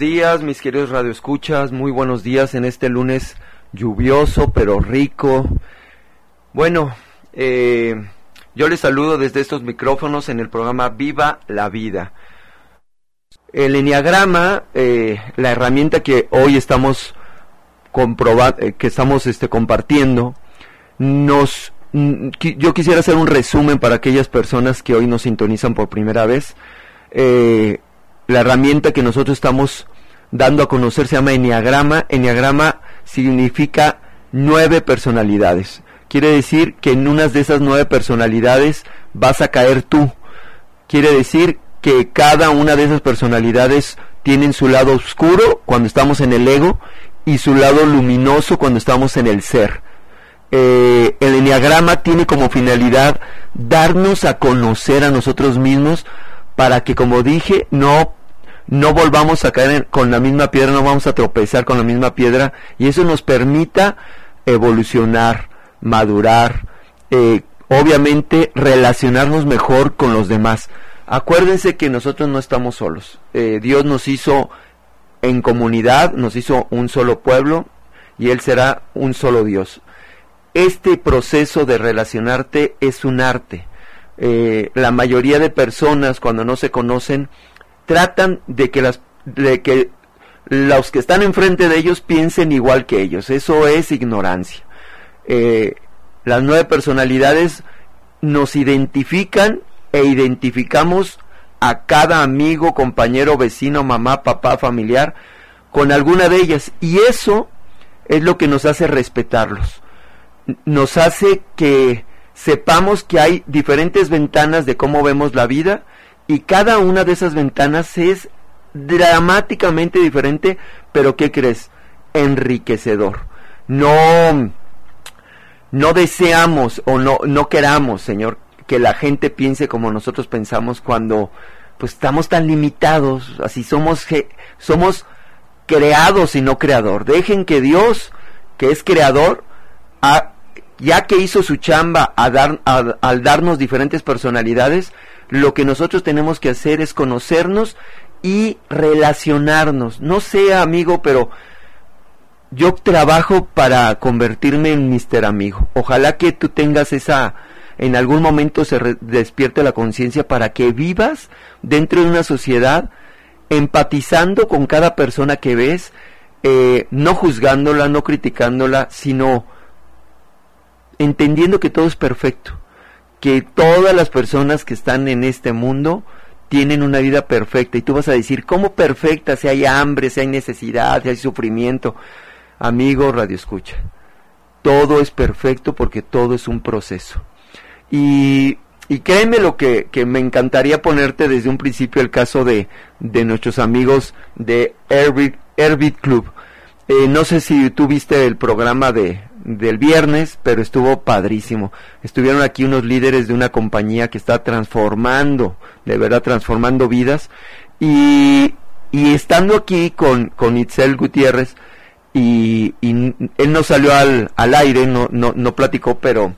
días, mis queridos radioescuchas, muy buenos días en este lunes lluvioso pero rico. Bueno, eh, yo les saludo desde estos micrófonos en el programa Viva la Vida. El enneagrama, eh, la herramienta que hoy estamos eh, que estamos este, compartiendo, nos, yo quisiera hacer un resumen para aquellas personas que hoy nos sintonizan por primera vez. Eh, la herramienta que nosotros estamos dando a conocer se llama Enneagrama. Enneagrama significa nueve personalidades. Quiere decir que en unas de esas nueve personalidades vas a caer tú. Quiere decir que cada una de esas personalidades tienen su lado oscuro cuando estamos en el ego y su lado luminoso cuando estamos en el ser. Eh, el enneagrama tiene como finalidad darnos a conocer a nosotros mismos para que, como dije, no no volvamos a caer con la misma piedra, no vamos a tropezar con la misma piedra y eso nos permita evolucionar, madurar, eh, obviamente relacionarnos mejor con los demás. Acuérdense que nosotros no estamos solos. Eh, Dios nos hizo en comunidad, nos hizo un solo pueblo y Él será un solo Dios. Este proceso de relacionarte es un arte. Eh, la mayoría de personas cuando no se conocen tratan de que las de que los que están enfrente de ellos piensen igual que ellos. Eso es ignorancia. Eh, las nueve personalidades nos identifican e identificamos a cada amigo, compañero, vecino, mamá, papá, familiar con alguna de ellas. Y eso es lo que nos hace respetarlos. Nos hace que sepamos que hay diferentes ventanas de cómo vemos la vida y cada una de esas ventanas es dramáticamente diferente, pero ¿qué crees? Enriquecedor. No, no deseamos o no, no queramos, Señor, que la gente piense como nosotros pensamos cuando pues estamos tan limitados, así somos, somos creados y no creador. Dejen que Dios, que es creador, ya que hizo su chamba a dar, al darnos diferentes personalidades, lo que nosotros tenemos que hacer es conocernos y relacionarnos. No sé, amigo, pero yo trabajo para convertirme en Mister Amigo. Ojalá que tú tengas esa, en algún momento se despierte la conciencia para que vivas dentro de una sociedad empatizando con cada persona que ves, eh, no juzgándola, no criticándola, sino entendiendo que todo es perfecto que todas las personas que están en este mundo tienen una vida perfecta y tú vas a decir, ¿cómo perfecta? Si hay hambre, si hay necesidad, si hay sufrimiento. Amigo, radio escucha. Todo es perfecto porque todo es un proceso. Y, y créeme lo que, que, me encantaría ponerte desde un principio el caso de, de nuestros amigos de Airbit, Club. Eh, no sé si tú viste el programa de, del viernes, pero estuvo padrísimo. Estuvieron aquí unos líderes de una compañía que está transformando, de verdad transformando vidas. Y, y estando aquí con, con Itzel Gutiérrez, y, él no salió al, al aire, no, no, no platicó, pero,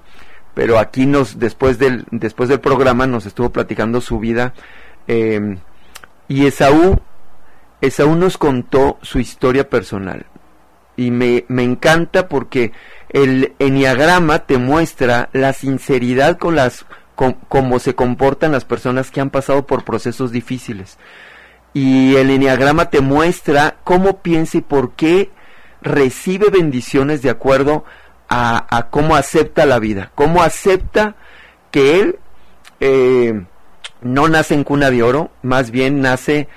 pero aquí nos, después del, después del programa nos estuvo platicando su vida. Eh, y Esaú, Esaú nos contó su historia personal y me, me encanta porque el eniagrama te muestra la sinceridad con las con, cómo se comportan las personas que han pasado por procesos difíciles. Y el eniagrama te muestra cómo piensa y por qué recibe bendiciones de acuerdo a, a cómo acepta la vida, cómo acepta que él eh, no nace en cuna de oro, más bien nace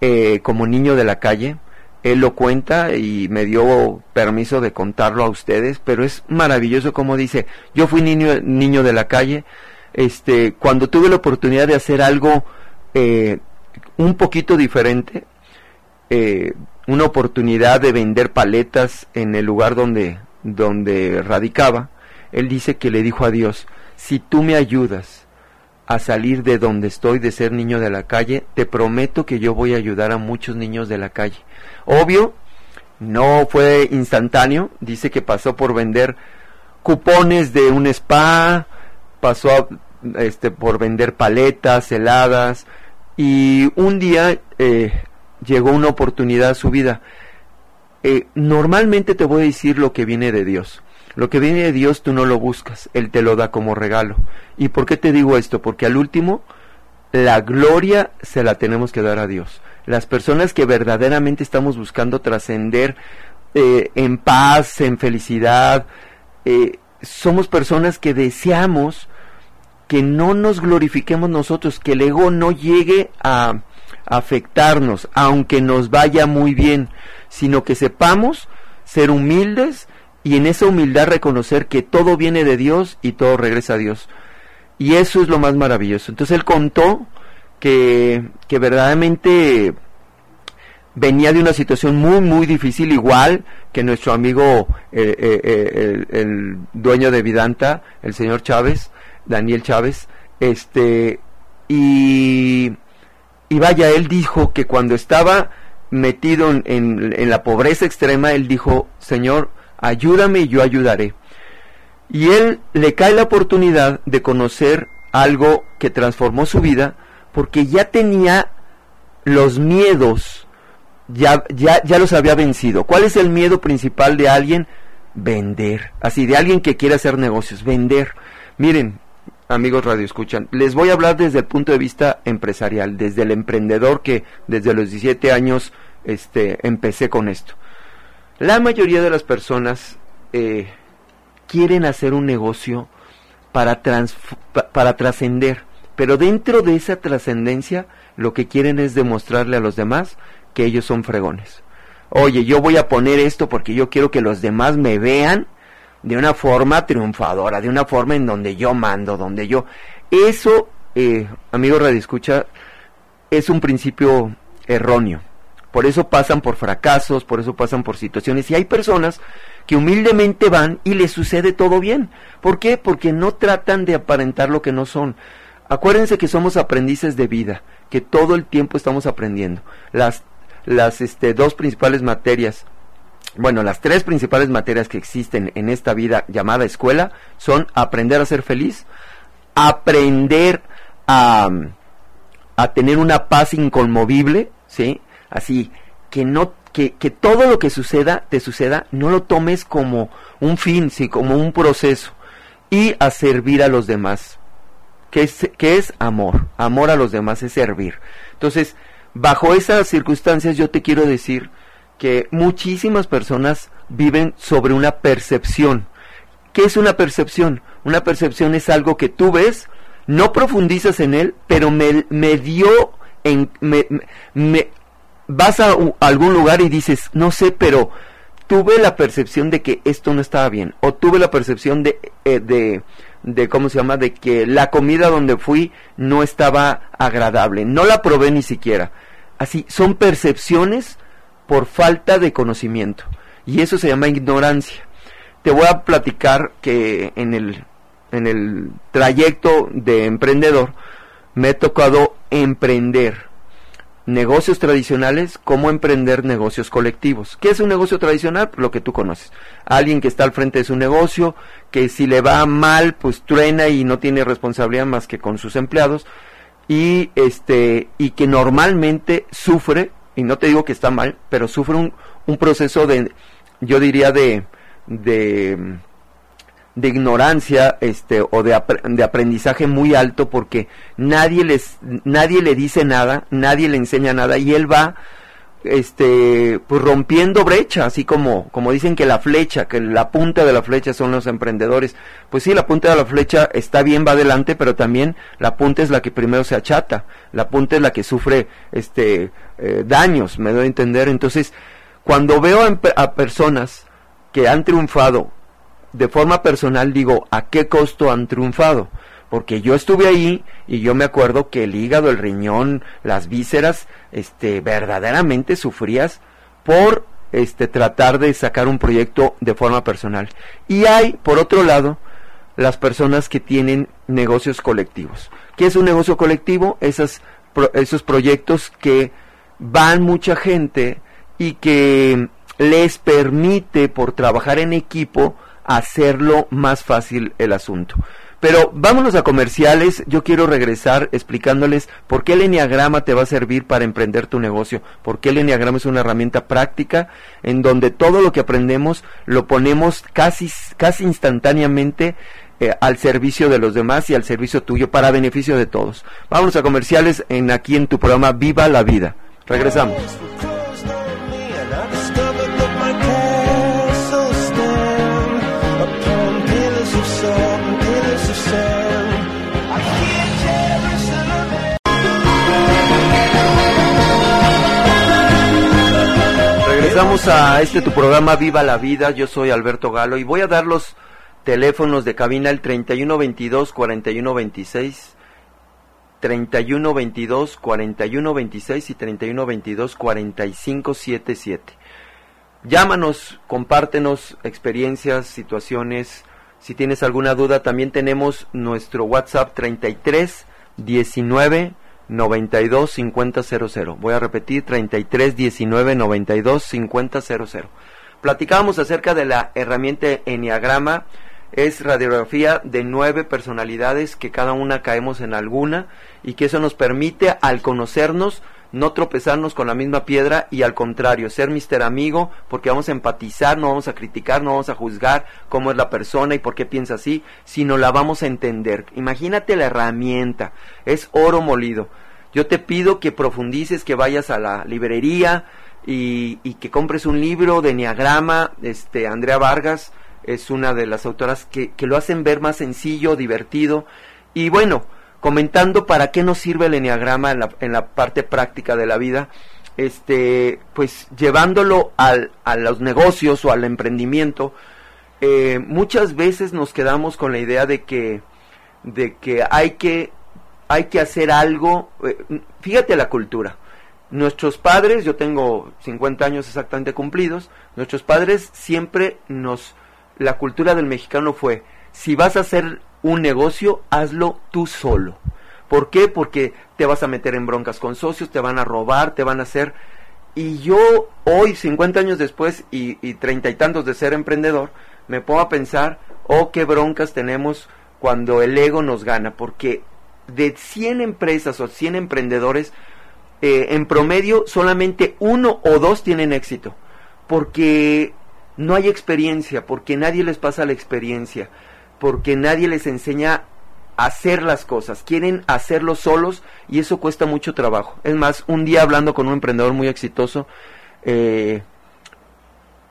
eh, como niño de la calle, él lo cuenta y me dio permiso de contarlo a ustedes, pero es maravilloso como dice, yo fui niño, niño de la calle, este, cuando tuve la oportunidad de hacer algo eh, un poquito diferente, eh, una oportunidad de vender paletas en el lugar donde, donde radicaba, él dice que le dijo a Dios, si tú me ayudas a salir de donde estoy, de ser niño de la calle, te prometo que yo voy a ayudar a muchos niños de la calle. Obvio, no fue instantáneo, dice que pasó por vender cupones de un spa, pasó este, por vender paletas, heladas, y un día eh, llegó una oportunidad a su vida. Eh, normalmente te voy a decir lo que viene de Dios. Lo que viene de Dios tú no lo buscas, Él te lo da como regalo. ¿Y por qué te digo esto? Porque al último, la gloria se la tenemos que dar a Dios. Las personas que verdaderamente estamos buscando trascender eh, en paz, en felicidad, eh, somos personas que deseamos que no nos glorifiquemos nosotros, que el ego no llegue a afectarnos, aunque nos vaya muy bien, sino que sepamos ser humildes y en esa humildad reconocer que todo viene de Dios y todo regresa a Dios. Y eso es lo más maravilloso. Entonces él contó que, que verdaderamente venía de una situación muy, muy difícil, igual que nuestro amigo, eh, eh, eh, el, dueño de Vidanta, el señor Chávez, Daniel Chávez, este, y, y vaya, él dijo que cuando estaba metido en, en, la pobreza extrema, él dijo, Señor, ayúdame y yo ayudaré. Y él le cae la oportunidad de conocer algo que transformó su vida, porque ya tenía los miedos ya, ya, ya los había vencido. ¿Cuál es el miedo principal de alguien? Vender. Así, de alguien que quiere hacer negocios, vender. Miren, amigos radio escuchan, les voy a hablar desde el punto de vista empresarial, desde el emprendedor que desde los 17 años este, empecé con esto. La mayoría de las personas eh, quieren hacer un negocio para, para trascender, pero dentro de esa trascendencia lo que quieren es demostrarle a los demás que ellos son fregones. Oye, yo voy a poner esto porque yo quiero que los demás me vean de una forma triunfadora, de una forma en donde yo mando, donde yo... Eso, eh, amigo Radio Escucha, es un principio erróneo. Por eso pasan por fracasos, por eso pasan por situaciones. Y hay personas que humildemente van y les sucede todo bien. ¿Por qué? Porque no tratan de aparentar lo que no son. Acuérdense que somos aprendices de vida, que todo el tiempo estamos aprendiendo. Las las este, dos principales materias, bueno, las tres principales materias que existen en esta vida llamada escuela son aprender a ser feliz, aprender a, a tener una paz inconmovible, ¿sí? Así, que no que, que, todo lo que suceda, te suceda, no lo tomes como un fin, sí, como un proceso. Y a servir a los demás. Que es, es amor? Amor a los demás es servir. Entonces, bajo esas circunstancias yo te quiero decir que muchísimas personas viven sobre una percepción. ¿Qué es una percepción? Una percepción es algo que tú ves, no profundizas en él, pero me, me dio, en, me, me, vas a, algún lugar y dices, no sé, pero tuve la percepción de que esto no estaba bien, o tuve la percepción de, eh, de, de, ¿cómo se llama?, de que la comida donde fui no estaba agradable, no la probé ni siquiera Así, son percepciones por falta de conocimiento. Y eso se llama ignorancia. Te voy a platicar que en el, en el trayecto de emprendedor me he tocado emprender negocios tradicionales como emprender negocios colectivos. ¿Qué es un negocio tradicional? Lo que tú conoces. Alguien que está al frente de su negocio, que si le va mal, pues truena y no tiene responsabilidad más que con sus empleados y este y que normalmente sufre y no te digo que está mal pero sufre un, un proceso de yo diría de de, de ignorancia este o de, de, aprendizaje muy alto porque nadie les nadie le dice nada nadie le enseña nada y él va este pues rompiendo brecha así como como dicen que la flecha que la punta de la flecha son los emprendedores. Pues sí la punta de la flecha está bien va adelante pero también la punta es la que primero se achata la punta es la que sufre este eh, daños me doy a entender. Entonces cuando veo a, a personas que han triunfado de forma personal digo a qué costo han triunfado porque yo estuve ahí y yo me acuerdo que el hígado, el riñón, las vísceras, este, verdaderamente sufrías por este, tratar de sacar un proyecto de forma personal. Y hay, por otro lado, las personas que tienen negocios colectivos. ¿Qué es un negocio colectivo? Esas, esos proyectos que van mucha gente y que les permite, por trabajar en equipo, hacerlo más fácil el asunto. Pero vámonos a comerciales. Yo quiero regresar explicándoles por qué el Enneagrama te va a servir para emprender tu negocio. Por qué el Enneagrama es una herramienta práctica en donde todo lo que aprendemos lo ponemos casi, casi instantáneamente eh, al servicio de los demás y al servicio tuyo para beneficio de todos. Vámonos a comerciales en aquí en tu programa Viva la Vida. Regresamos. Regresamos a este tu programa Viva la Vida. Yo soy Alberto Galo y voy a dar los teléfonos de cabina el 3122 4126 3122 4126 y 3122 4577. Llámanos, compártenos experiencias, situaciones. Si tienes alguna duda, también tenemos nuestro WhatsApp 33 19 92 5000. Voy a repetir 33 19 92 5000. Platicábamos acerca de la herramienta Enneagrama es radiografía de nueve personalidades que cada una caemos en alguna y que eso nos permite al conocernos no tropezarnos con la misma piedra y al contrario, ser mister amigo porque vamos a empatizar, no vamos a criticar, no vamos a juzgar cómo es la persona y por qué piensa así, sino la vamos a entender. Imagínate la herramienta, es oro molido. Yo te pido que profundices, que vayas a la librería y, que compres un libro de Enneagrama, este, Andrea Vargas, es una de las autoras que, que lo hacen ver más sencillo, divertido. Y bueno, comentando para qué nos sirve el enneagrama en la, en la parte práctica de la vida, este, pues llevándolo al, a los negocios o al emprendimiento, eh, muchas veces nos quedamos con la idea de que, de que hay que, hay que hacer algo, eh, fíjate la cultura. Nuestros padres, yo tengo 50 años exactamente cumplidos, nuestros padres siempre nos la cultura del mexicano fue, si vas a hacer un negocio, hazlo tú solo. ¿Por qué? Porque te vas a meter en broncas con socios, te van a robar, te van a hacer... Y yo hoy, 50 años después y treinta y tantos de ser emprendedor, me pongo a pensar, oh, qué broncas tenemos cuando el ego nos gana, porque de 100 empresas o 100 emprendedores, eh, en promedio solamente uno o dos tienen éxito, porque no hay experiencia, porque nadie les pasa la experiencia, porque nadie les enseña a hacer las cosas, quieren hacerlo solos y eso cuesta mucho trabajo. Es más, un día hablando con un emprendedor muy exitoso, eh,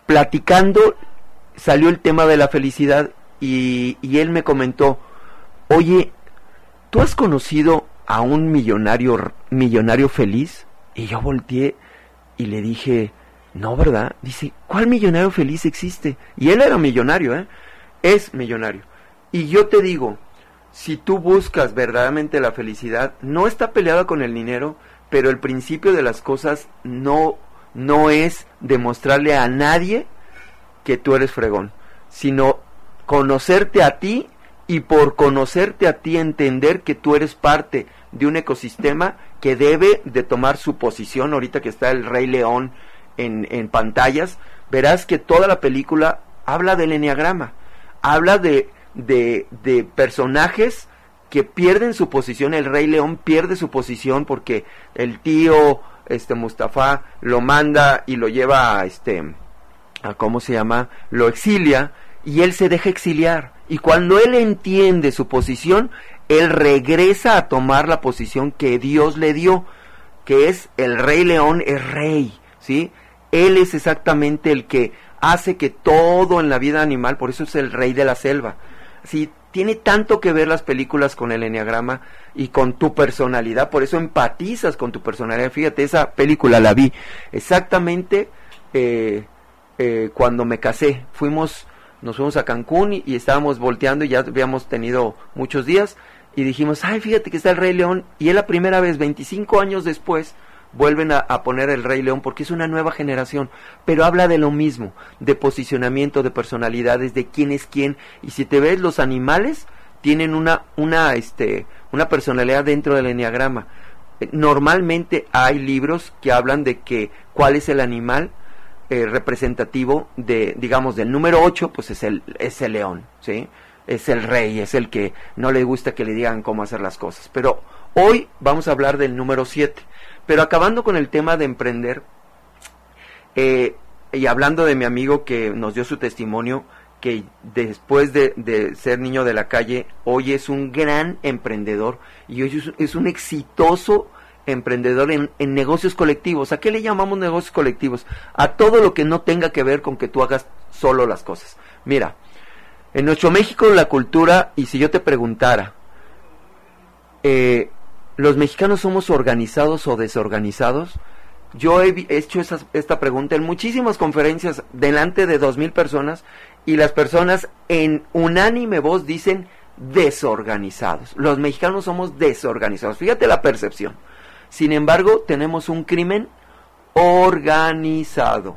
platicando, salió el tema de la felicidad y, y él me comentó, oye, ¿tú has conocido a un millonario, millonario feliz? Y yo volteé y le dije, no, ¿verdad? Dice, ¿cuál millonario feliz existe? Y él era millonario, ¿eh? Es millonario. Y yo te digo, si tú buscas verdaderamente la felicidad, no está peleada con el dinero, pero el principio de las cosas no, no es demostrarle a nadie que tú eres fregón, sino conocerte a ti y por conocerte a ti entender que tú eres parte de un ecosistema que debe de tomar su posición, ahorita que está el Rey León en, en pantallas, verás que toda la película habla del enneagrama, habla de, de, de personajes que pierden su posición, el Rey León pierde su posición porque el tío este Mustafa lo manda y lo lleva a este a cómo se llama, lo exilia y él se deja exiliar y cuando él entiende su posición, él regresa a tomar la posición que Dios le dio, que es el Rey León es rey, ¿sí? Él es exactamente el que hace que todo en la vida animal, por eso es el rey de la selva. Sí, tiene tanto que ver las películas con el enneagrama y con tu personalidad, por eso empatizas con tu personalidad. Fíjate, esa película la vi exactamente eh, eh, cuando me casé. Fuimos, nos fuimos a Cancún y, y, estábamos volteando y ya habíamos tenido muchos días y dijimos, ay, fíjate que está el Rey León y es la primera vez, 25 años después, vuelven a, poner el Rey León porque es una nueva generación, pero habla de lo mismo, de posicionamiento, de personalidades, de quién es quién, y si te ves los animales tienen una, una, este, una personalidad dentro del enneagrama. Eh, normalmente hay libros que hablan de que cuál es el animal eh, representativo de, digamos, del número 8, pues es el, es el león, ¿sí? es el rey, es el que no le gusta que le digan cómo hacer las cosas. Pero hoy vamos a hablar del número 7. Pero acabando con el tema de emprender, eh, y hablando de mi amigo que nos dio su testimonio, que después de, ser niño de la calle, hoy es un gran emprendedor y hoy es, un exitoso emprendedor en, en, negocios colectivos. ¿A qué le llamamos negocios colectivos? A todo lo que no tenga que ver con que tú hagas solo las cosas. Mira, en nuestro México la cultura, y si yo te preguntara, eh, ¿los mexicanos somos organizados o desorganizados? Yo he hecho esta pregunta en muchísimas conferencias delante de dos mil personas y las personas en unánime voz dicen desorganizados. Los mexicanos somos desorganizados. Fíjate la percepción. Sin embargo, tenemos un crimen organizado.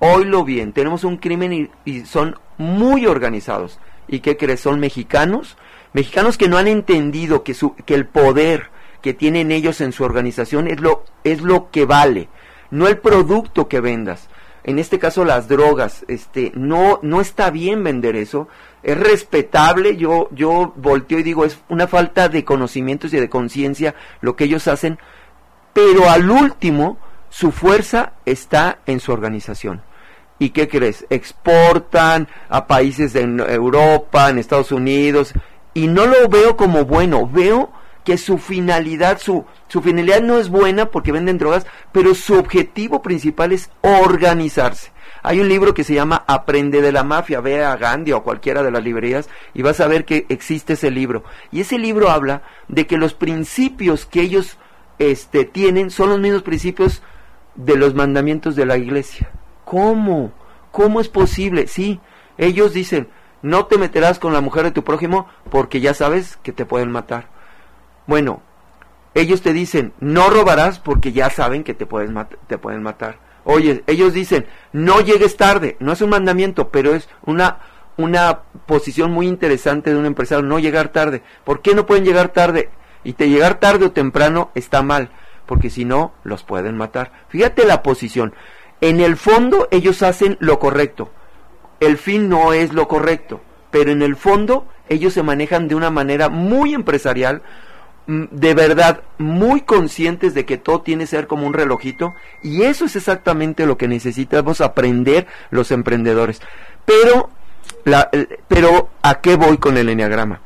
Oílo bien, tenemos un crimen y, son muy organizados. ¿Y qué crees? Son mexicanos. Mexicanos que no han entendido que, su, que el poder que tienen ellos en su organización es lo, es lo que vale, no el producto que vendas. En este caso las drogas, este, no, no está bien vender eso, es respetable, yo, yo volteo y digo, es una falta de conocimientos y de conciencia lo que ellos hacen, pero al último, su fuerza está en su organización. ¿Y qué crees? Exportan a países de Europa, en Estados Unidos, y no lo veo como bueno, veo que su finalidad, su, su finalidad no es buena porque venden drogas, pero su objetivo principal es organizarse. Hay un libro que se llama Aprende de la Mafia, ve a Gandhi o cualquiera de las librerías y vas a ver que existe ese libro. Y ese libro habla de que los principios que ellos este, tienen son los mismos principios de los mandamientos de la iglesia. ¿Cómo? ¿Cómo es posible? Sí, ellos dicen, no te meterás con la mujer de tu prójimo porque ya sabes que te pueden matar. Bueno, ellos te dicen, no robarás porque ya saben que te, puedes te pueden matar. Oye, ellos dicen, no llegues tarde. No es un mandamiento, pero es una, una posición muy interesante de un empresario, no llegar tarde. ¿Por qué no pueden llegar tarde? Y te llegar tarde o temprano está mal, porque si no, los pueden matar. Fíjate la posición. En el fondo ellos hacen lo correcto. El fin no es lo correcto, pero en el fondo ellos se manejan de una manera muy empresarial, Mm, de verdad muy conscientes de que todo tiene que ser como un relojito y eso es exactamente lo que necesitamos aprender los emprendedores. Pero, la, pero ¿a qué voy con el enneagrama?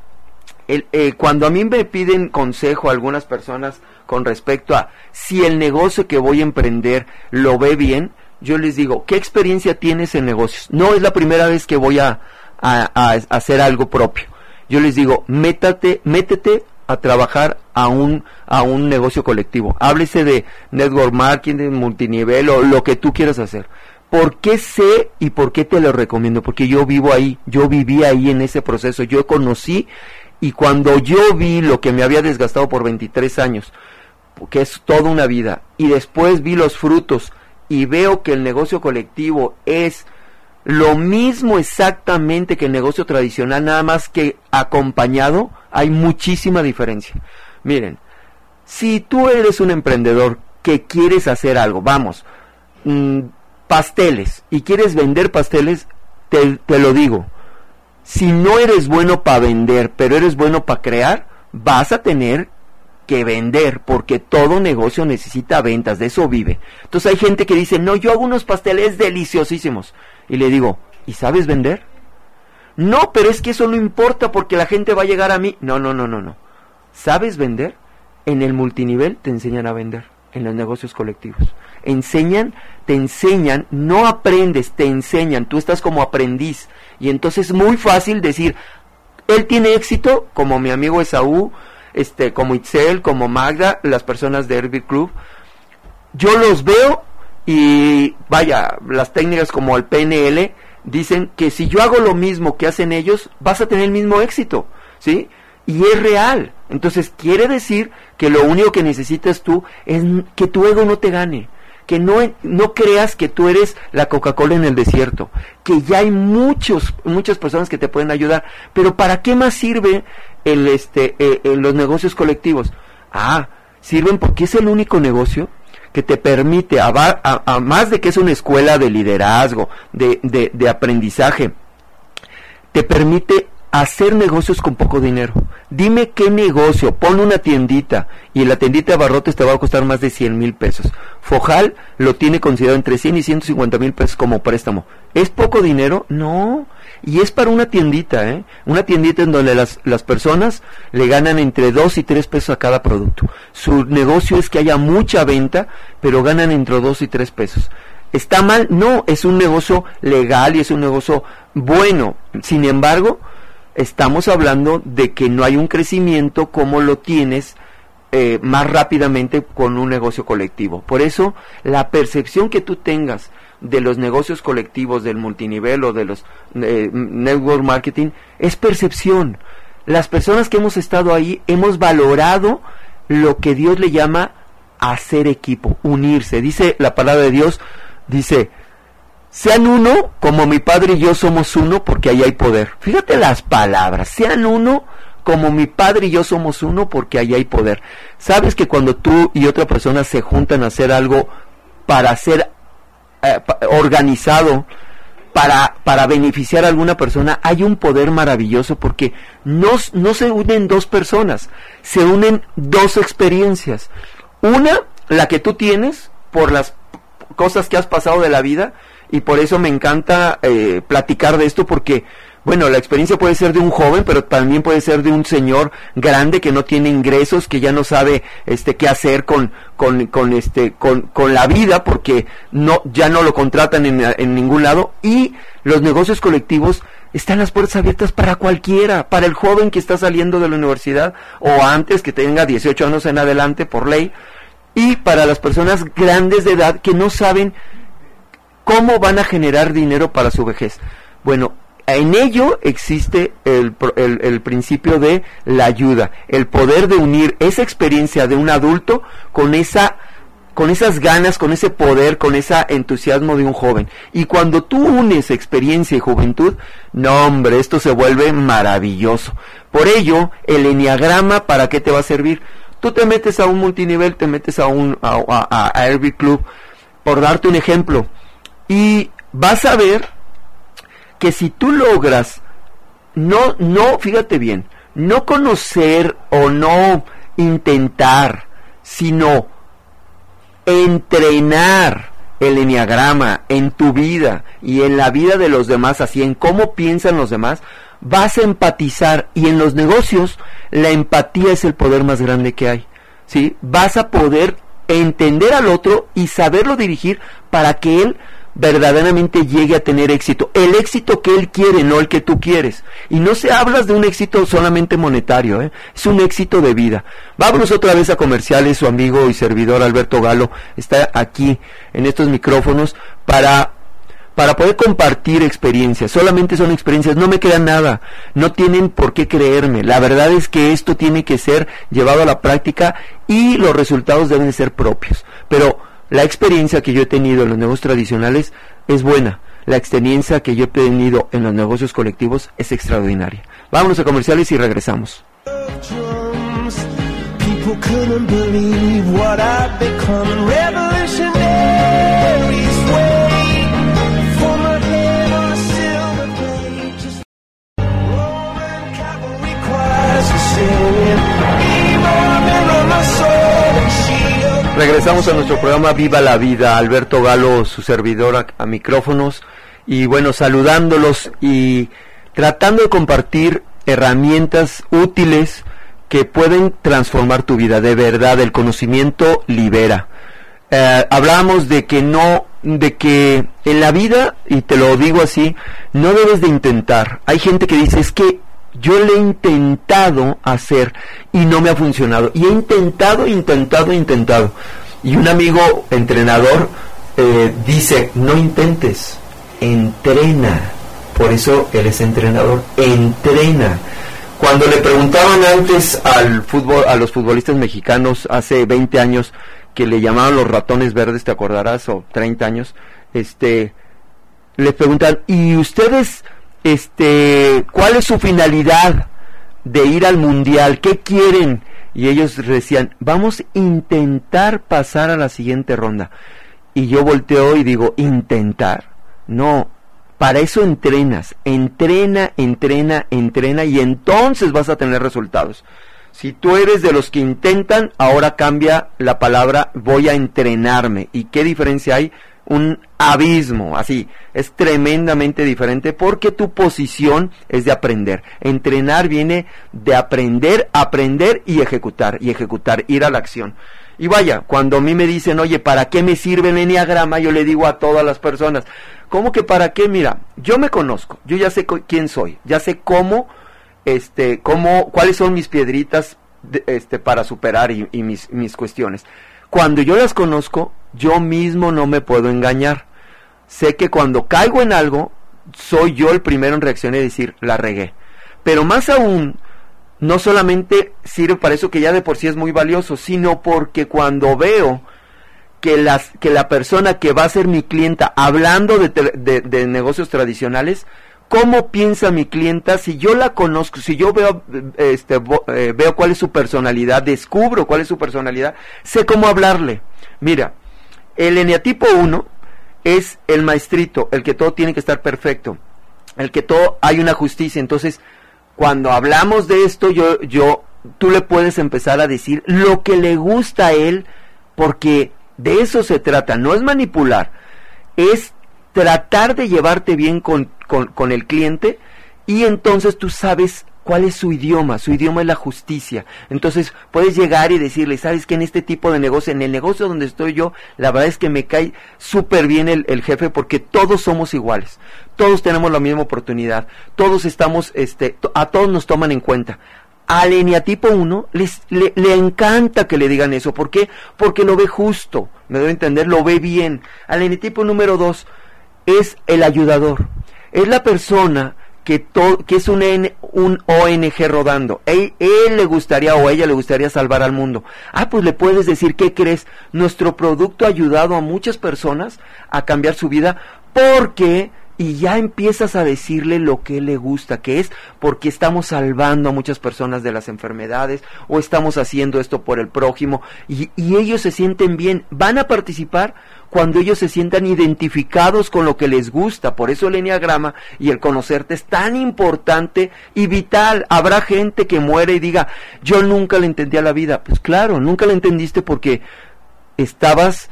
El, eh, cuando a mí me piden consejo algunas personas con respecto a si el negocio que voy a emprender lo ve bien, yo les digo, ¿qué experiencia tienes en negocios? No es la primera vez que voy a, a, a hacer algo propio. Yo les digo, métate, métete a trabajar a un, a un negocio colectivo. Háblese de network marketing, multinivel o lo que tú quieras hacer. ¿Por qué sé y por qué te lo recomiendo? Porque yo vivo ahí, yo viví ahí en ese proceso, yo conocí y cuando yo vi lo que me había desgastado por 23 años, que es toda una vida, y después vi los frutos y veo que el negocio colectivo es lo mismo exactamente que el negocio tradicional, nada más que acompañado, hay muchísima diferencia. Miren, si tú eres un emprendedor que quieres hacer algo, vamos, mm, pasteles, y quieres vender pasteles, te, te lo digo, si no eres bueno para vender, pero eres bueno para crear, vas a tener que vender, porque todo negocio necesita ventas, de eso vive. Entonces hay gente que dice, no, yo hago unos pasteles deliciosísimos. Y le digo, ¿y sabes vender? No, pero es que eso no importa porque la gente va a llegar a mí. No, no, no, no, no. ¿Sabes vender? En el multinivel te enseñan a vender, en los negocios colectivos. Enseñan, te enseñan, no aprendes, te enseñan, tú estás como aprendiz. Y entonces es muy fácil decir, él tiene éxito, como mi amigo Esaú, este, como Itzel, como Magda, las personas de Herbie Club. Yo los veo y vaya, las técnicas como el PNL dicen que si yo hago lo mismo que hacen ellos, vas a tener el mismo éxito, ¿sí? Y es real. Entonces quiere decir que lo único que necesitas tú es que tu ego no te gane, que no, no creas que tú eres la Coca-Cola en el desierto, que ya hay muchos, muchas personas que te pueden ayudar, pero ¿para qué más sirve el, este, eh, eh, los negocios colectivos? Ah, sirven porque es el único negocio que te permite, a, más de que es una escuela de liderazgo, de, de, aprendizaje, te permite hacer negocios con poco dinero. Dime qué negocio, pon una tiendita y la tiendita de barrotes te va a costar más de 100 mil pesos. Fojal lo tiene considerado entre 100 y 150 mil pesos como préstamo. ¿Es poco dinero? No. Y es para una tiendita, ¿eh? Una tiendita en donde las, las personas le ganan entre 2 y 3 pesos a cada producto. Su negocio es que haya mucha venta, pero ganan entre 2 y 3 pesos. ¿Está mal? No, es un negocio legal y es un negocio bueno. Sin embargo, estamos hablando de que no hay un crecimiento como lo tienes eh, más rápidamente con un negocio colectivo. Por eso, la percepción que tú tengas de los negocios colectivos, del multinivel o de los eh, network marketing, es percepción. Las personas que hemos estado ahí hemos valorado lo que Dios le llama hacer equipo, unirse. Dice la palabra de Dios, dice, sean uno como mi Padre y yo somos uno porque ahí hay poder. Fíjate las palabras, sean uno como mi Padre y yo somos uno porque ahí hay poder. Sabes que cuando tú y otra persona se juntan a hacer algo para ser eh, organizado, para, para beneficiar a alguna persona, hay un poder maravilloso porque no, no se unen dos personas, se unen dos experiencias. Una, la que tú tienes por las cosas que has pasado de la vida, y por eso me encanta eh, platicar de esto porque bueno, la experiencia puede ser de un joven, pero también puede ser de un señor grande que no tiene ingresos, que ya no sabe este qué hacer con con, con este con, con la vida porque no ya no lo contratan en, en ningún lado. Y los negocios colectivos están las puertas abiertas para cualquiera, para el joven que está saliendo de la universidad o antes que tenga 18 años en adelante por ley y para las personas grandes de edad que no saben ¿Cómo van a generar dinero para su vejez? Bueno, en ello existe el, el, principio de la ayuda, el poder de unir esa experiencia de un adulto con esa con esas ganas, con ese poder, con ese entusiasmo de un joven. Y cuando tú unes experiencia y juventud, no hombre, esto se vuelve maravilloso. Por ello, el enneagrama, ¿para qué te va a servir? Tú te metes a un multinivel, te metes a un a, a, a Club, por darte un ejemplo y vas a ver que si tú logras no, no, fíjate bien, no conocer o no intentar, sino entrenar el enneagrama en tu vida y en la vida de los demás, así en cómo piensan los demás, vas a empatizar y en los negocios la empatía es el poder más grande que hay. ¿sí? Vas a poder entender al otro y saberlo dirigir para que él verdaderamente llegue a tener éxito. El éxito que él quiere, no el que tú quieres. Y no se hablas de un éxito solamente monetario, ¿eh? es un éxito de vida. Vámonos otra vez a comerciales, su amigo y servidor Alberto Galo está aquí en estos micrófonos para para poder compartir experiencias. Solamente son experiencias, no me queda nada, no tienen por qué creerme. La verdad es que esto tiene que ser llevado a la práctica y los resultados deben ser propios. Pero la experiencia que yo he tenido en los negocios tradicionales es buena. La experiencia que yo he tenido en los negocios colectivos es extraordinaria. Vámonos a comerciales y regresamos. Regresamos a nuestro programa Viva la Vida. Alberto Galo, su servidor a, micrófonos. Y bueno, saludándolos y tratando de compartir herramientas útiles que pueden transformar tu vida. De verdad, el conocimiento libera. Eh, hablamos de que no, de que en la vida, y te lo digo así, no debes de intentar. Hay gente que dice, es que yo le he intentado hacer y no me ha funcionado. Y he intentado, intentado, intentado. Y un amigo entrenador eh, dice, no intentes, entrena. Por eso él es entrenador, entrena. Cuando le preguntaban antes al fútbol, a los futbolistas mexicanos hace 20 años que le llamaban los ratones verdes, te acordarás, o 30 años, este, le preguntan, ¿y ustedes este, ¿cuál es su finalidad de ir al mundial? ¿Qué quieren? Y ellos decían, vamos a intentar pasar a la siguiente ronda. Y yo volteo y digo, intentar. No, Para eso entrenas, entrena, entrena, entrena y entonces vas a tener resultados. Si tú eres de los que intentan, ahora cambia la palabra voy a entrenarme. ¿Y qué diferencia hay? Un abismo, así, es tremendamente diferente porque tu posición es de aprender. Entrenar viene de aprender, aprender y ejecutar, y ejecutar, ir a la acción. Y vaya, cuando a mí me dicen, oye, ¿para qué me sirve el enneagrama? Yo le digo a todas las personas, ¿cómo que para qué? Mira, yo me conozco, yo ya sé quién soy, ya sé cómo, este, cómo, cuáles son mis piedritas este, para superar y, mis, mis cuestiones. Cuando yo las conozco, yo mismo no me puedo engañar. Sé que cuando caigo en algo, soy yo el primero en reaccionar y decir, la regué. Pero más aún, no solamente sirve para eso que ya de por sí es muy valioso, sino porque cuando veo que, las, que la persona que va a ser mi clienta, hablando de, negocios tradicionales, cómo piensa mi clienta, si yo la conozco, si yo veo, este, eh, veo cuál es su personalidad, descubro cuál es su personalidad, sé cómo hablarle. Mira, el eneatipo 1 es el maestrito, el que todo tiene que estar perfecto, el que todo hay una justicia, entonces cuando hablamos de esto, yo, yo, tú le puedes empezar a decir lo que le gusta a él, porque de eso se trata, no es manipular, es tratar de llevarte bien con, con, con el cliente y entonces tú sabes ¿Cuál es su idioma? Su idioma es la justicia. Entonces puedes llegar y decirle, sabes que en este tipo de negocio, en el negocio donde estoy yo, la verdad es que me cae súper bien el, jefe porque todos somos iguales. Todos tenemos la misma oportunidad. Todos estamos, este, a todos nos toman en cuenta. Al eneatipo 1 les, le, le, encanta que le digan eso. ¿Por qué? Porque lo ve justo. Me debo entender, lo ve bien. Al eneatipo número 2 es el ayudador. Es la persona que, que es un, un ONG rodando. Él, él, le gustaría o ella le gustaría salvar al mundo. Ah, pues le puedes decir, ¿qué crees? Nuestro producto ha ayudado a muchas personas a cambiar su vida porque y ya empiezas a decirle lo que le gusta, que es porque estamos salvando a muchas personas de las enfermedades o estamos haciendo esto por el prójimo y, y ellos se sienten bien, van a participar cuando ellos se sientan identificados con lo que les gusta. Por eso el enneagrama y el conocerte es tan importante y vital. Habrá gente que muere y diga, yo nunca le entendí a la vida. Pues claro, nunca le entendiste porque estabas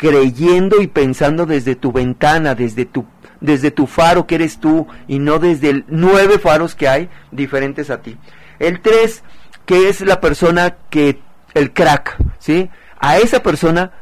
creyendo y pensando desde tu ventana, desde tu desde tu faro que eres tú y no desde el nueve faros que hay diferentes a ti. El tres, que es la persona que el crack, ¿sí? A esa persona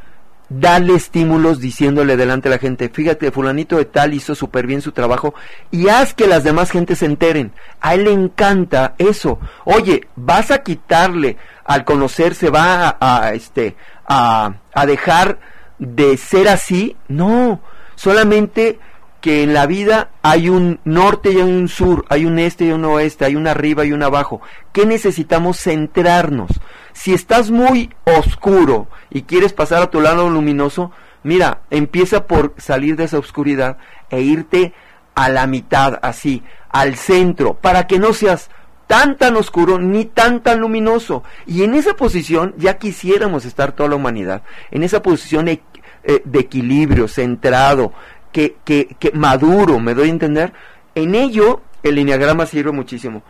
dale estímulos diciéndole delante a la gente, fíjate, fulanito de tal hizo súper bien su trabajo y haz que las demás gentes se enteren. A él le encanta eso. Oye, vas a quitarle al conocerse, va a, este, a, a dejar de ser así. No, solamente que en la vida hay un norte y hay un sur, hay un este y un oeste, hay un arriba y un abajo. ¿Qué necesitamos? Centrarnos. Si estás muy oscuro y quieres pasar a tu lado luminoso, mira, empieza por salir de esa oscuridad e irte a la mitad, así, al centro, para que no seas tan tan oscuro ni tan tan luminoso. Y en esa posición ya quisiéramos estar toda la humanidad, en esa posición de, eh, de equilibrio, centrado, que, que, que maduro, me doy a entender. En ello el lineagrama sirve muchísimo.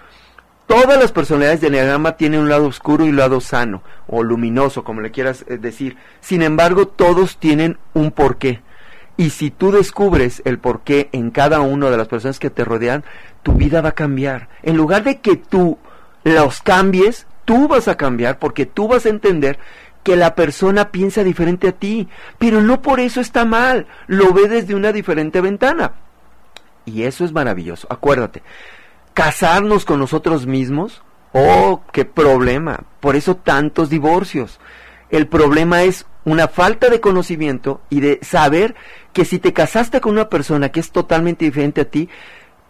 Todas las personalidades del Enneagrama tienen un lado oscuro y un lado sano, o luminoso, como le quieras eh, decir. Sin embargo, todos tienen un porqué. Y si tú descubres el porqué en cada una de las personas que te rodean, tu vida va a cambiar. En lugar de que tú los cambies, tú vas a cambiar porque tú vas a entender que la persona piensa diferente a ti. Pero no por eso está mal. Lo ve desde una diferente ventana. Y eso es maravilloso. Acuérdate, casarnos con nosotros mismos, oh, qué problema. Por eso tantos divorcios. El problema es una falta de conocimiento y de saber que si te casaste con una persona que es totalmente diferente a ti,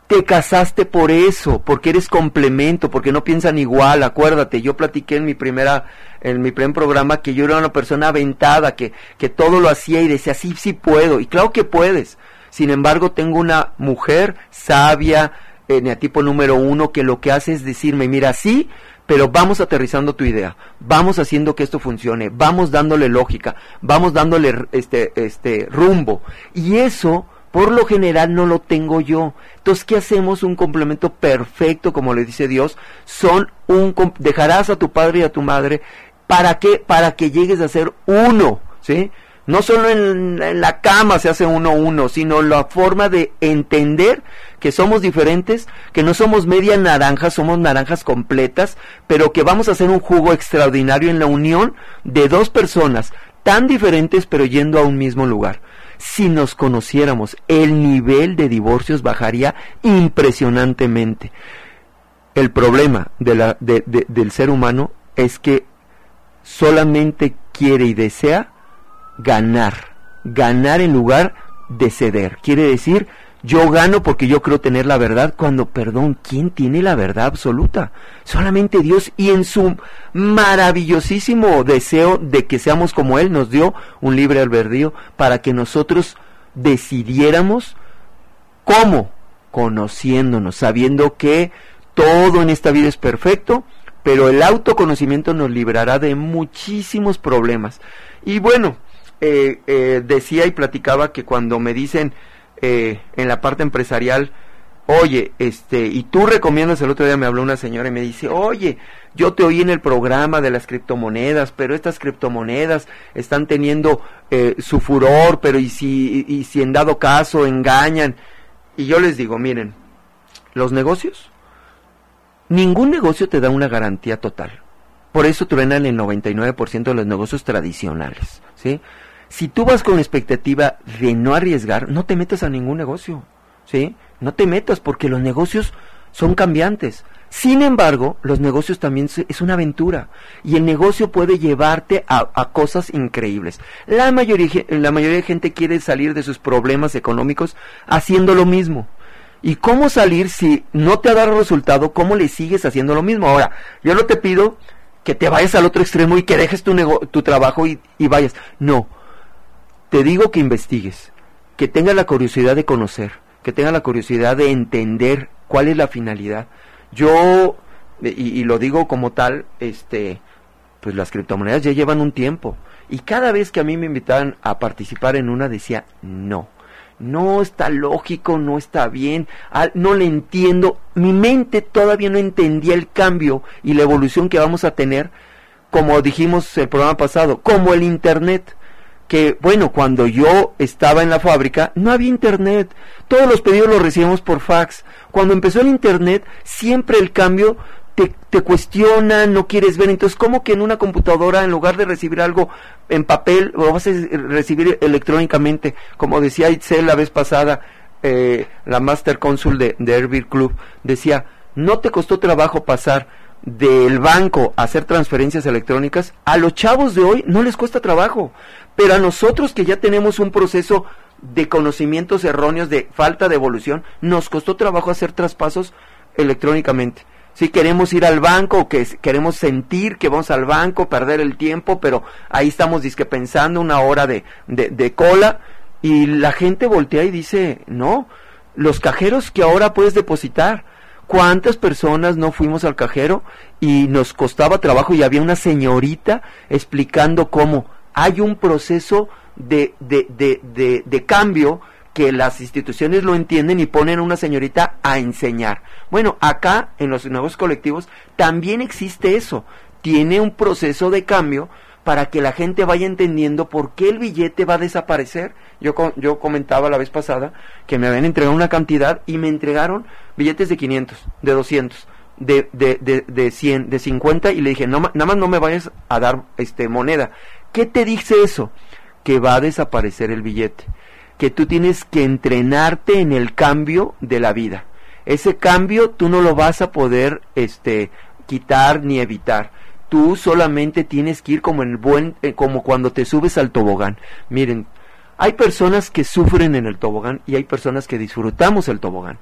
te casaste por eso, porque eres complemento, porque no piensan igual. Acuérdate, yo platiqué en mi primera, en mi primer programa que yo era una persona aventada, que, que todo lo hacía y decía, sí, sí puedo. Y claro que puedes. Sin embargo, tengo una mujer sabia, eneatipo número uno que lo que hace es decirme, mira, sí, pero vamos aterrizando tu idea, vamos haciendo que esto funcione, vamos dándole lógica, vamos dándole este, este rumbo. Y eso por lo general no lo tengo yo. Entonces, ¿qué hacemos? Un complemento perfecto, como le dice Dios, son un dejarás a tu padre y a tu madre para que para que llegues a ser uno, ¿sí? No solo en, la cama se hace uno uno, sino la forma de entender que somos diferentes, que no somos media naranja, somos naranjas completas, pero que vamos a hacer un jugo extraordinario en la unión de dos personas tan diferentes pero yendo a un mismo lugar. Si nos conociéramos, el nivel de divorcios bajaría impresionantemente. El problema del ser humano es que solamente quiere y desea ganar, ganar en lugar de ceder. Quiere decir, yo gano porque yo creo tener la verdad cuando, perdón, ¿quién tiene la verdad absoluta? Solamente Dios y en su maravillosísimo deseo de que seamos como Él nos dio un libre albedrío para que nosotros decidiéramos cómo, conociéndonos, sabiendo que todo en esta vida es perfecto, pero el autoconocimiento nos librará de muchísimos problemas. Y bueno, eh, eh, decía y platicaba que cuando me dicen eh, en la parte empresarial, oye, este, y tú recomiendas, el otro día me habló una señora y me dice, oye, yo te oí en el programa de las criptomonedas, pero estas criptomonedas están teniendo su furor, pero y si, y si en dado caso engañan. Y yo les digo, miren, los negocios, ningún negocio te da una garantía total. Por eso truenan el 99% de los negocios tradicionales, ¿sí? Si tú vas con expectativa de no arriesgar, no te metas a ningún negocio, ¿sí? No te metas porque los negocios son cambiantes. Sin embargo, los negocios también es una aventura y el negocio puede llevarte a, cosas increíbles. La mayoría, la mayoría de gente quiere salir de sus problemas económicos haciendo lo mismo. ¿Y cómo salir si no te ha dado resultado? ¿Cómo le sigues haciendo lo mismo? Ahora, yo no te pido que te vayas al otro extremo y que dejes tu, tu trabajo y vayas. No, te digo que investigues, que tengas la curiosidad de conocer, que tengas la curiosidad de entender cuál es la finalidad. Yo, y, lo digo como tal, este, pues las criptomonedas ya llevan un tiempo. Y cada vez que a mí me invitaban a participar en una decía, no, no está lógico, no está bien, no le entiendo. Mi mente todavía no entendía el cambio y la evolución que vamos a tener, como dijimos el programa pasado, como el Internet que, bueno, cuando yo estaba en la fábrica, no había internet. Todos los pedidos los recibimos por fax. Cuando empezó el internet, siempre el cambio te, te cuestiona, no quieres ver. Entonces, ¿cómo que en una computadora, en lugar de recibir algo en papel, lo vas a recibir electrónicamente? Como decía Itzel la vez pasada, eh, la Master Consul de, de Club, decía, no te costó trabajo pasar del banco a hacer transferencias electrónicas, a los chavos de hoy no les cuesta trabajo. Pero a nosotros que ya tenemos un proceso de conocimientos erróneos, de falta de evolución, nos costó trabajo hacer traspasos electrónicamente. Si queremos ir al banco, que queremos sentir que vamos al banco, perder el tiempo, pero ahí estamos disque pensando una hora de, de, de cola y la gente voltea y dice, no, los cajeros que ahora puedes depositar, ¿cuántas personas no fuimos al cajero y nos costaba trabajo y había una señorita explicando cómo hay un proceso de, de, de, de, cambio que las instituciones lo entienden y ponen a una señorita a enseñar. Bueno, acá en los nuevos colectivos también existe eso. Tiene un proceso de cambio para que la gente vaya entendiendo por qué el billete va a desaparecer. Yo, yo comentaba la vez pasada que me habían entregado una cantidad y me entregaron billetes de 500, de 200, de, de, de, de 100, de 50 y le dije, no, nada más no me vayas a dar este moneda. ¿Qué te dice eso? Que va a desaparecer el billete, que tú tienes que entrenarte en el cambio de la vida. Ese cambio tú no lo vas a poder este quitar ni evitar. Tú solamente tienes que ir como en el buen eh, como cuando te subes al tobogán. Miren, hay personas que sufren en el tobogán y hay personas que disfrutamos el tobogán.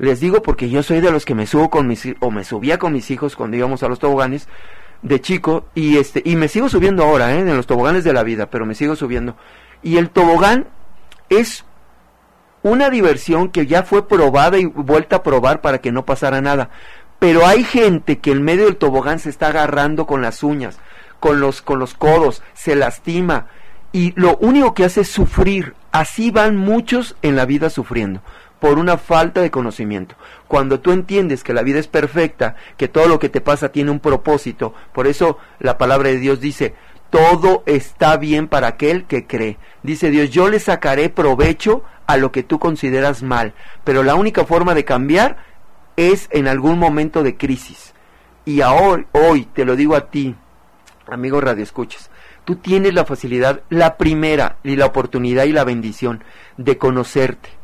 Les digo porque yo soy de los que me subo con mis o me subía con mis hijos cuando íbamos a los toboganes de chico y este y me sigo subiendo ahora, ¿eh? en los toboganes de la vida, pero me sigo subiendo. Y el tobogán es una diversión que ya fue probada y vuelta a probar para que no pasara nada. Pero hay gente que en medio del tobogán se está agarrando con las uñas, con los con los codos, se lastima y lo único que hace es sufrir así van muchos en la vida sufriendo por una falta de conocimiento. Cuando tú entiendes que la vida es perfecta, que todo lo que te pasa tiene un propósito, por eso la palabra de Dios dice, todo está bien para aquel que cree. Dice Dios, yo le sacaré provecho a lo que tú consideras mal, pero la única forma de cambiar es en algún momento de crisis. Y ahora, hoy te lo digo a ti, amigo Radio Escuchas, tú tienes la facilidad, la primera y la oportunidad y la bendición de conocerte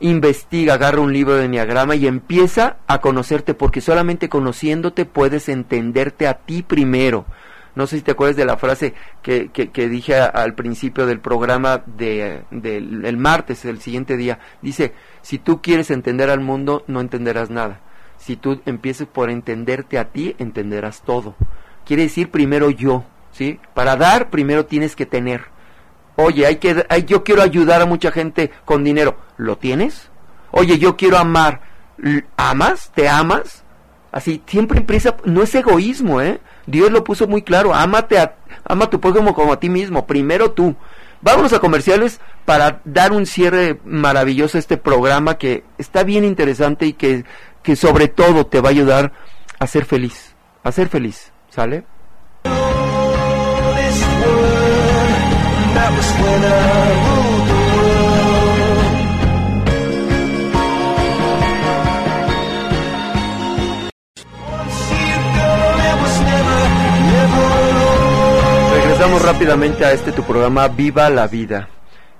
investiga, agarra un libro de Enneagrama y empieza a conocerte, porque solamente conociéndote puedes entenderte a ti primero. No sé si te acuerdas de la frase que, que, dije al principio del programa de, del martes, el siguiente día. Dice, si tú quieres entender al mundo, no entenderás nada. Si tú empiezas por entenderte a ti, entenderás todo. Quiere decir primero yo, ¿sí? Para dar, primero tienes que tener. Oye, hay que, yo quiero ayudar a mucha gente con dinero. ¿Lo tienes? Oye, yo quiero amar. ¿Amas? ¿Te amas? Así, siempre empieza, no es egoísmo, ¿eh? Dios lo puso muy claro, ámate a, ama a tu prójimo como a ti mismo, primero tú. Vámonos a comerciales para dar un cierre maravilloso a este programa que está bien interesante y que, que sobre todo te va a ayudar a ser feliz, a ser feliz, ¿sale? Regresamos rápidamente a este tu programa Viva la Vida,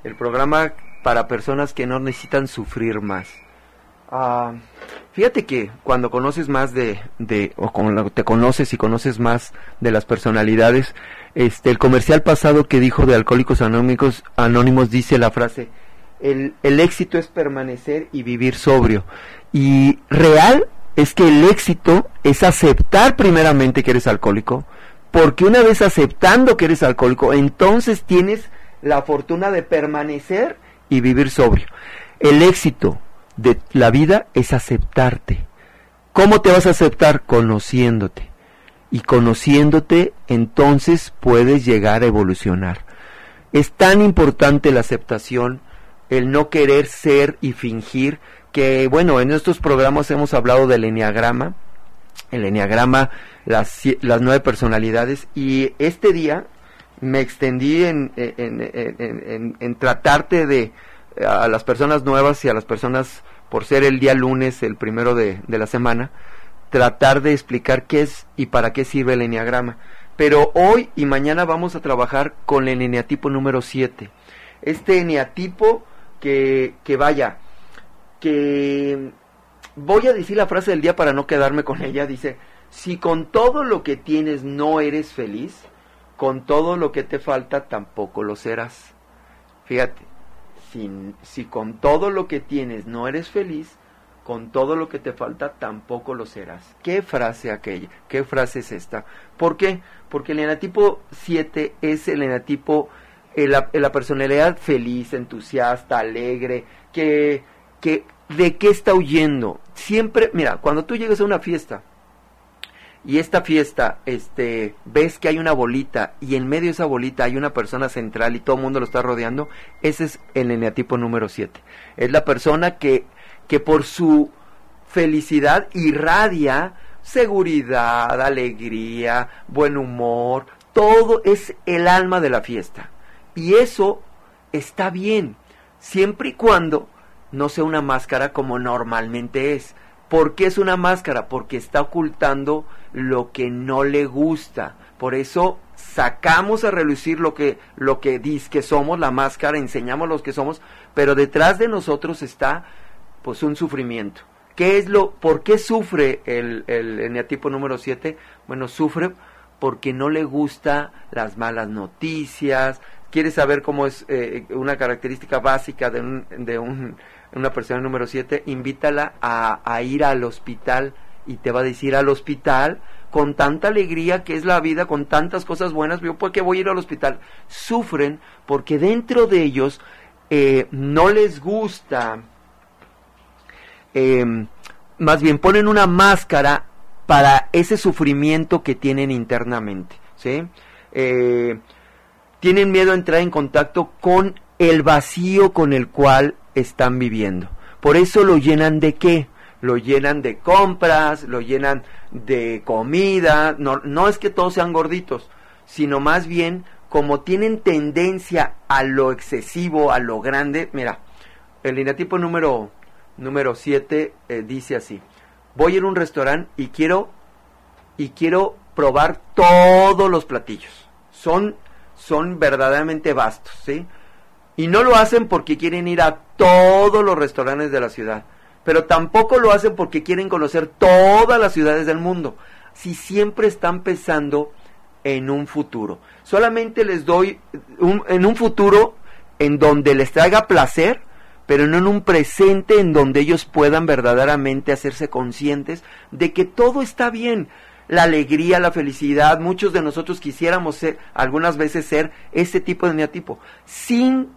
el programa para personas que no necesitan sufrir más. Ah, fíjate que cuando conoces más de, de o cuando te conoces y conoces más de las personalidades, este, el comercial pasado que dijo de Alcohólicos Anónimos, Anónimos dice la frase, el, el éxito es permanecer y vivir sobrio. Y real es que el éxito es aceptar primeramente que eres alcohólico, porque una vez aceptando que eres alcohólico, entonces tienes la fortuna de permanecer y vivir sobrio. El éxito de la vida es aceptarte. ¿Cómo te vas a aceptar? Conociéndote y conociéndote entonces puedes llegar a evolucionar. Es tan importante la aceptación, el no querer ser y fingir, que bueno, en estos programas hemos hablado del enneagrama, el enneagrama, las, las nueve personalidades, y este día me extendí en, en, en, tratarte de a las personas nuevas y a las personas, por ser el día lunes, el primero de, de la semana, tratar de explicar qué es y para qué sirve el eneagrama. Pero hoy y mañana vamos a trabajar con el eneatipo número 7. Este eneatipo que, que vaya, que voy a decir la frase del día para no quedarme con ella. Dice, si con todo lo que tienes no eres feliz, con todo lo que te falta tampoco lo serás. Fíjate, si, si con todo lo que tienes no eres feliz, con todo lo que te falta tampoco lo serás. ¿Qué frase aquella? ¿Qué frase es esta? ¿Por qué? Porque el enatipo 7 es el enatipo, la, la, personalidad feliz, entusiasta, alegre, que, que de qué está huyendo. Siempre, mira, cuando tú llegas a una fiesta y esta fiesta, este, ves que hay una bolita y en medio de esa bolita hay una persona central y todo el mundo lo está rodeando, ese es el eneatipo número 7. Es la persona que que por su felicidad irradia seguridad, alegría, buen humor, todo es el alma de la fiesta. Y eso está bien, siempre y cuando no sea una máscara como normalmente es. ¿Por qué es una máscara? Porque está ocultando lo que no le gusta. Por eso sacamos a relucir lo que, lo que dice que somos, la máscara, enseñamos lo que somos, pero detrás de nosotros está pues un sufrimiento. ¿Qué es lo, ¿Por qué sufre el, el eneatipo número 7? Bueno, sufre porque no le gusta las malas noticias, quiere saber cómo es eh, una característica básica de, un, de un, una persona número 7, invítala a, ir al hospital y te va a decir al hospital con tanta alegría que es la vida, con tantas cosas buenas, yo por qué voy a ir al hospital. Sufren porque dentro de ellos eh, no les gusta Em, más bien ponen una máscara para ese sufrimiento que tienen internamente, ¿sí? Eh, tienen miedo a entrar en contacto con el vacío con el cual están viviendo. Por eso lo llenan de qué? Lo llenan de compras, lo llenan de comida. No, no es que todos sean gorditos, sino más bien como tienen tendencia a lo excesivo, a lo grande. Mira, el lineatipo número número 7 eh, dice así: Voy a un restaurante y quiero y quiero probar todos los platillos. Son son verdaderamente vastos, ¿sí? Y no lo hacen porque quieren ir a todos los restaurantes de la ciudad, pero tampoco lo hacen porque quieren conocer todas las ciudades del mundo. Si siempre están pensando en un futuro. Solamente les doy en un futuro en donde les traiga placer, pero no en un presente en donde ellos puedan verdaderamente hacerse conscientes de que todo está bien la alegría, la felicidad. Muchos de nosotros quisiéramos ser, algunas veces ser ese tipo de neatipo, sin,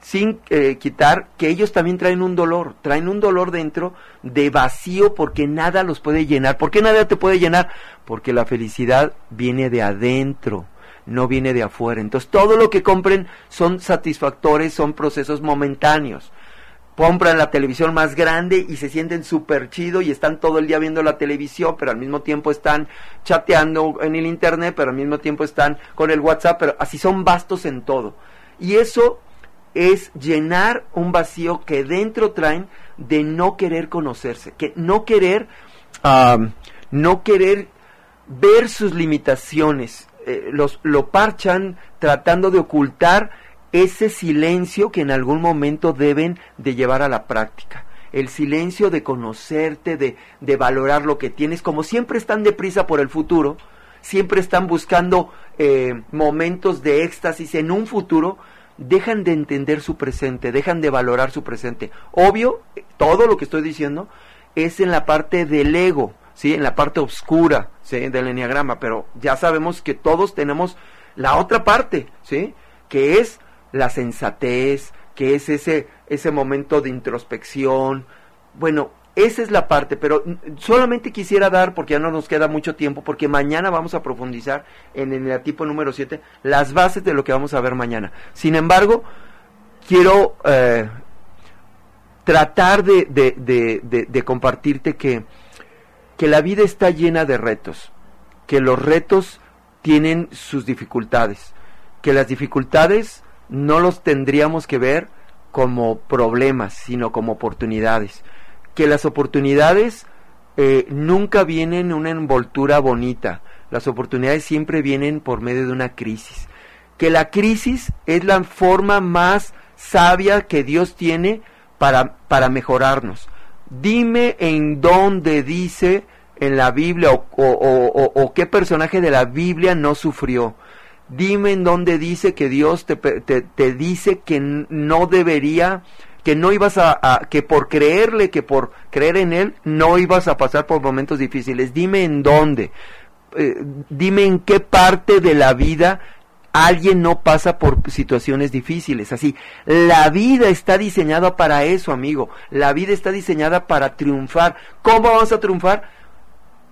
sin eh, quitar que ellos también traen un dolor, traen un dolor dentro de vacío porque nada los puede llenar. ¿Por qué nada te puede llenar? Porque la felicidad viene de adentro no viene de afuera. Entonces todo lo que compren son satisfactores, son procesos momentáneos compran la televisión más grande y se sienten súper chido y están todo el día viendo la televisión, pero al mismo tiempo están chateando en el internet, pero al mismo tiempo están con el WhatsApp, pero así son vastos en todo. Y eso es llenar un vacío que dentro traen de no querer conocerse, que no querer, no querer ver sus limitaciones, eh, los, lo parchan tratando de ocultar ese silencio que en algún momento deben de llevar a la práctica. El silencio de conocerte, de, de valorar lo que tienes, como siempre están deprisa por el futuro, siempre están buscando eh, momentos de éxtasis en un futuro, dejan de entender su presente, dejan de valorar su presente. Obvio, todo lo que estoy diciendo es en la parte del ego, ¿sí? en la parte oscura ¿sí? del enneagrama, pero ya sabemos que todos tenemos la otra parte, ¿sí? que es la sensatez, que es ese, ese momento de introspección. Bueno, esa es la parte, pero solamente quisiera dar, porque ya no nos queda mucho tiempo, porque mañana vamos a profundizar en el tipo número 7 las bases de lo que vamos a ver mañana. Sin embargo, quiero eh, tratar de, de, de, compartirte que, que la vida está llena de retos, que los retos tienen sus dificultades, que las dificultades no los tendríamos que ver como problemas, sino como oportunidades. Que las oportunidades eh, nunca vienen en una envoltura bonita, las oportunidades siempre vienen por medio de una crisis. Que la crisis es la forma más sabia que Dios tiene para, para mejorarnos. Dime en dónde dice en la Biblia o, o qué personaje de la Biblia no sufrió Dime en dónde dice que Dios te, te, dice que no debería, que no ibas a, que por creerle, que por creer en Él, no ibas a pasar por momentos difíciles. Dime en dónde. Eh, dime en qué parte de la vida alguien no pasa por situaciones difíciles. Así, la vida está diseñada para eso, amigo. La vida está diseñada para triunfar. ¿Cómo vamos a triunfar?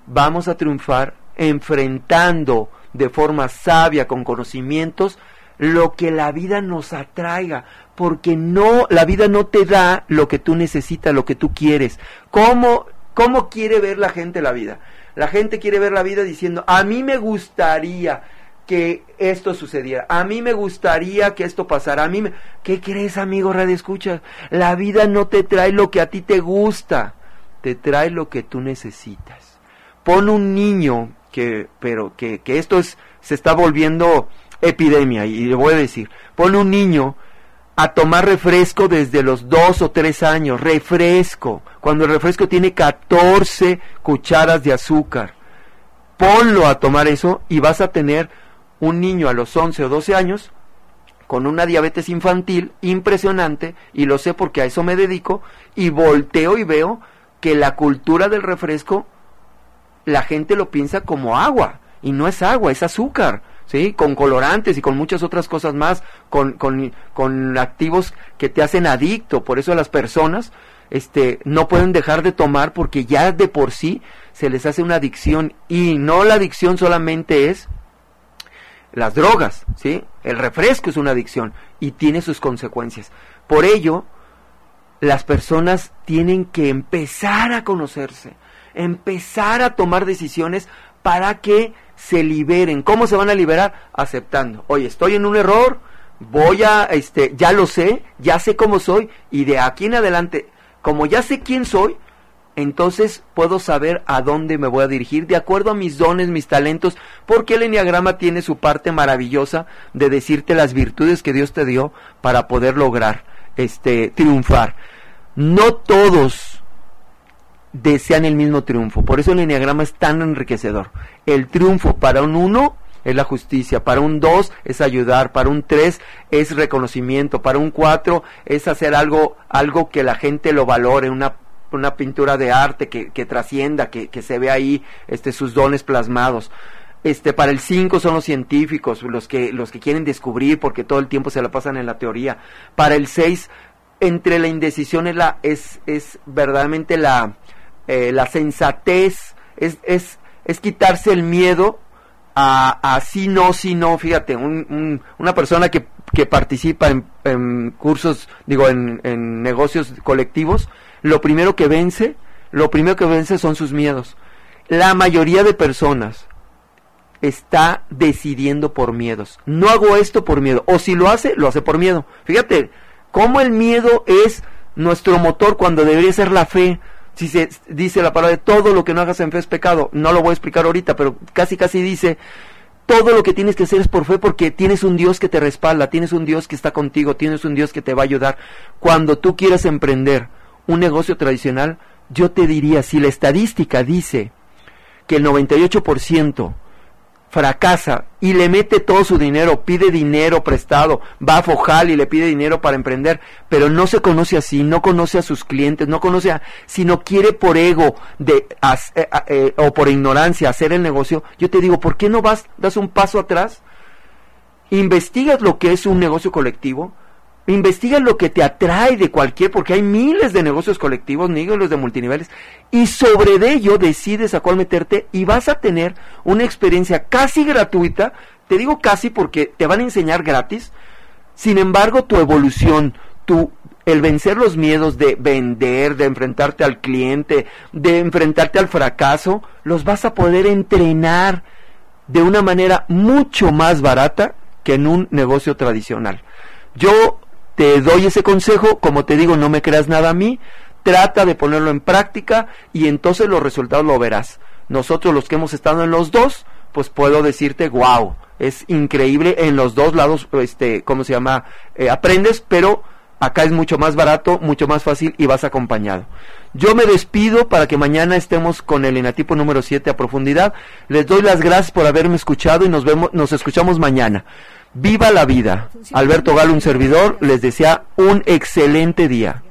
Vamos a triunfar enfrentando de forma sabia, con conocimientos, lo que la vida nos atraiga, porque no, la vida no te da lo que tú necesitas, lo que tú quieres. ¿Cómo, cómo quiere ver la gente la vida? La gente quiere ver la vida diciendo, a mí me gustaría que esto sucediera, a mí me gustaría que esto pasara, a mí. ¿Qué crees, amigo Radio Escucha? La vida no te trae lo que a ti te gusta, te trae lo que tú necesitas. Pon un niño que, pero que, que esto es, se está volviendo epidemia, y le voy a decir, pone un niño a tomar refresco desde los dos o tres años, refresco, cuando el refresco tiene 14 cucharas de azúcar. Ponlo a tomar eso y vas a tener un niño a los 11 o 12 años con una diabetes infantil impresionante, y lo sé porque a eso me dedico, y volteo y veo que la cultura del refresco la gente lo piensa como agua y no es agua, es azúcar, ¿sí? Con colorantes y con muchas otras cosas más, con, con, con activos que te hacen adicto. Por eso las personas este, no pueden dejar de tomar porque ya de por sí se les hace una adicción y no la adicción solamente es las drogas, ¿sí? El refresco es una adicción y tiene sus consecuencias. Por ello, las personas tienen que empezar a conocerse, empezar a tomar decisiones para que se liberen. ¿Cómo se van a liberar? Aceptando. Oye, estoy en un error, voy a, este, ya lo sé, ya sé cómo soy y de aquí en adelante, como ya sé quién soy, entonces puedo saber a dónde me voy a dirigir de acuerdo a mis dones, mis talentos, porque el enneagrama tiene su parte maravillosa de decirte las virtudes que Dios te dio para poder lograr este triunfar. No todos desean el mismo triunfo, por eso el enneagrama es tan enriquecedor. El triunfo para un uno es la justicia, para un dos es ayudar, para un tres es reconocimiento, para un cuatro es hacer algo, algo que la gente lo valore, una una pintura de arte que, que trascienda, que, que, se ve ahí este, sus dones plasmados. Este, para el 5 son los científicos, los que, los que quieren descubrir porque todo el tiempo se la pasan en la teoría. Para el 6, entre la indecisión es, la, es, es verdaderamente la, eh, la sensatez, es, es, es quitarse el miedo a, a sí no, sí no. Fíjate, un, un, una persona que, que participa en, en, cursos, digo, en, en negocios colectivos, lo primero que vence, lo primero que vence son sus miedos. La mayoría de personas está decidiendo por miedos. No hago esto por miedo. O si lo hace, lo hace por miedo. Fíjate, cómo el miedo es nuestro motor cuando debería ser la fe. Si se dice la palabra de todo lo que no hagas en fe es pecado. No lo voy a explicar ahorita, pero casi casi dice, todo lo que tienes que hacer es por fe porque tienes un Dios que te respalda, tienes un Dios que está contigo, tienes un Dios que te va a ayudar. Cuando tú quieras emprender, un negocio tradicional, yo te diría, si la estadística dice que el 98% fracasa y le mete todo su dinero, pide dinero prestado, va a Fojal y le pide dinero para emprender, pero no se conoce así, no conoce a sus clientes, no conoce a, sino quiere por ego de, eh, eh, o por ignorancia hacer el negocio, yo te digo, ¿por qué no vas, das un paso atrás? Investigas lo que es un negocio colectivo, Investiga lo que te atrae de cualquier, porque hay miles de negocios colectivos, los de multiniveles, y sobre ello decides a cuál meterte y vas a tener una experiencia casi gratuita, te digo casi porque te van a enseñar gratis, sin embargo tu evolución, tu, el vencer los miedos de vender, de enfrentarte al cliente, de enfrentarte al fracaso, los vas a poder entrenar de una manera mucho más barata que en un negocio tradicional. Yo te doy ese consejo, como te digo, no me creas nada a mí, trata de ponerlo en práctica y entonces los resultados lo verás. Nosotros los que hemos estado en los dos, pues puedo decirte, wow, es increíble en los dos lados, este, ¿cómo se llama? Eh, aprendes, pero acá es mucho más barato, mucho más fácil y vas acompañado. Yo me despido para que mañana estemos con el enatipo número 7 a profundidad. Les doy las gracias por haberme escuchado y nos vemos, nos escuchamos mañana. Viva la vida. Alberto Galo, un servidor, les desea un excelente día.